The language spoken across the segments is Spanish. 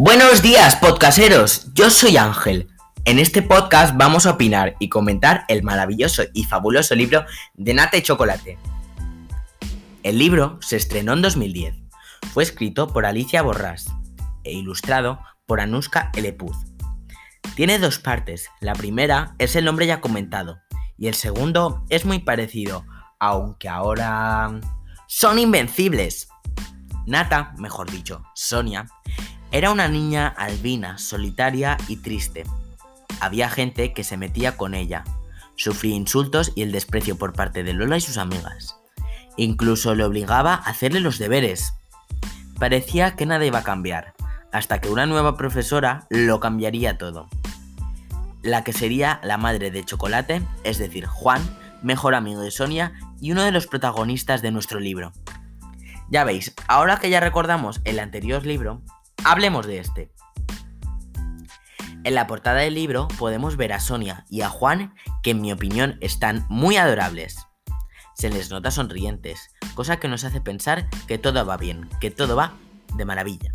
Buenos días, podcasteros. Yo soy Ángel. En este podcast vamos a opinar y comentar el maravilloso y fabuloso libro de Nata y Chocolate. El libro se estrenó en 2010. Fue escrito por Alicia Borrás e ilustrado por Anuska Elepuz. Tiene dos partes. La primera es el nombre ya comentado y el segundo es muy parecido, aunque ahora son invencibles. Nata, mejor dicho, Sonia, era una niña albina, solitaria y triste. Había gente que se metía con ella. Sufría insultos y el desprecio por parte de Lola y sus amigas. Incluso le obligaba a hacerle los deberes. Parecía que nada iba a cambiar, hasta que una nueva profesora lo cambiaría todo. La que sería la madre de Chocolate, es decir, Juan, mejor amigo de Sonia y uno de los protagonistas de nuestro libro. Ya veis, ahora que ya recordamos el anterior libro, hablemos de este. En la portada del libro podemos ver a Sonia y a Juan, que en mi opinión están muy adorables. Se les nota sonrientes, cosa que nos hace pensar que todo va bien, que todo va de maravilla.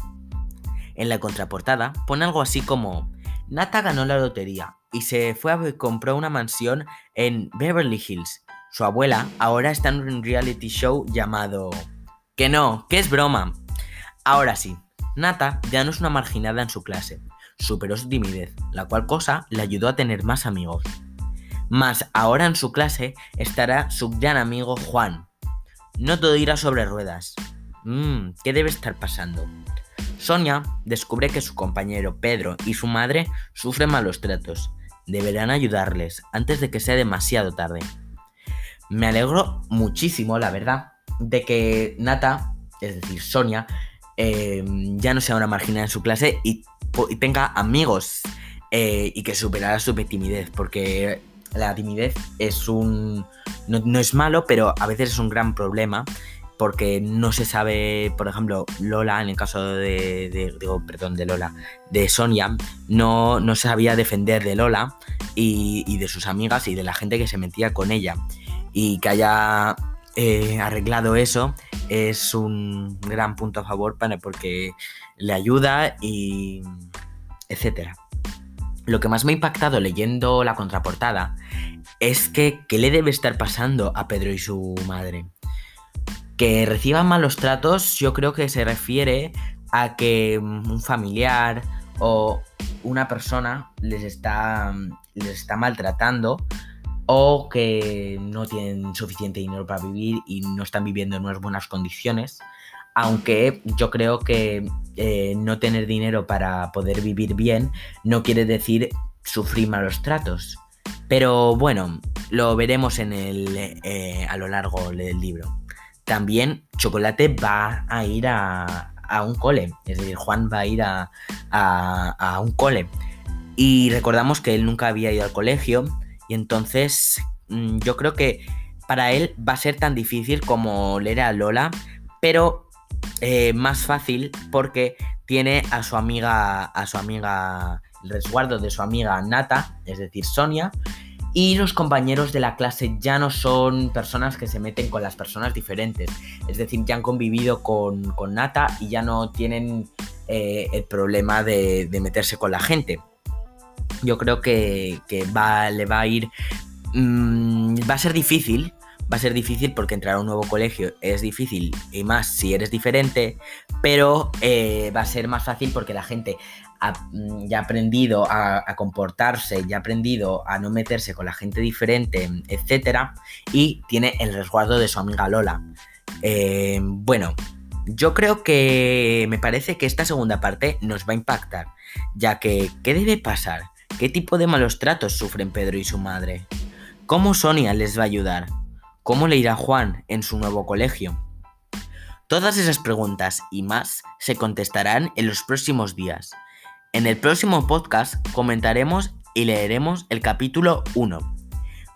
En la contraportada pone algo así como, Nata ganó la lotería y se fue a comprar una mansión en Beverly Hills. Su abuela ahora está en un reality show llamado que no, que es broma. Ahora sí, Nata ya no es una marginada en su clase, superó su timidez, la cual cosa le ayudó a tener más amigos. Más ahora en su clase estará su gran amigo Juan. No todo irá sobre ruedas. Mmm, ¿qué debe estar pasando? Sonia descubre que su compañero Pedro y su madre sufren malos tratos. Deberán ayudarles antes de que sea demasiado tarde. Me alegro muchísimo, la verdad, de que Nata, es decir, Sonia, eh, ya no sea una marginal en su clase y, tenga amigos eh, y que superara su timidez, porque la timidez es un... No, es malo, pero a veces es un gran problema porque no se sabe, por ejemplo, Lola, en el caso de, digo, perdón, de Lola, de Sonia, no, no sabía defender de Lola y, y, de sus amigas y de la gente que se metía con ella. Y que haya eh, arreglado eso es un gran punto a favor para, porque le ayuda y etcétera. Lo que más me ha impactado leyendo la contraportada es que qué le debe estar pasando a Pedro y su madre. Que reciban malos tratos, yo creo que se refiere a que un familiar o una persona les está, les está maltratando o que no tienen suficiente dinero para vivir y no están viviendo en unas buenas condiciones. Aunque yo creo que eh, no tener dinero para poder vivir bien no quiere decir sufrir malos tratos. Pero bueno, lo veremos en el, eh, a lo largo del libro. También Chocolate va a ir a, un cole, es decir, Juan va a ir a, a un cole. Y recordamos que él nunca había ido al colegio entonces mm, yo creo que para él va a ser tan difícil como leer a Lola, pero eh, más fácil porque tiene a su amiga, a su amiga, el resguardo de su amiga Nata, es decir, Sonia, y los compañeros de la clase ya no son personas que se meten con las personas diferentes, es decir, ya han convivido con, Nata y ya no tienen eh, el problema de meterse con la gente yo creo que, va, le va a ir... Mm, va a ser difícil, va a ser difícil porque entrar a un nuevo colegio es difícil y más si eres diferente, pero eh, va a ser más fácil porque la gente mm, ya ha aprendido a, comportarse, ya ha aprendido a no meterse con la gente diferente, etc. Y tiene el resguardo de su amiga Lola. Eh, bueno, yo creo que me parece que esta segunda parte nos va a impactar, ya que ¿qué debe pasar? ¿Qué tipo de malos tratos sufren Pedro y su madre? ¿Cómo Sonia les va a ayudar? ¿Cómo le irá Juan en su nuevo colegio? Todas esas preguntas y más se contestarán en los próximos días. En el próximo podcast comentaremos y leeremos el capítulo 1.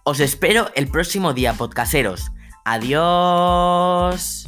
Os espero el próximo día, podcaseros. Adiós.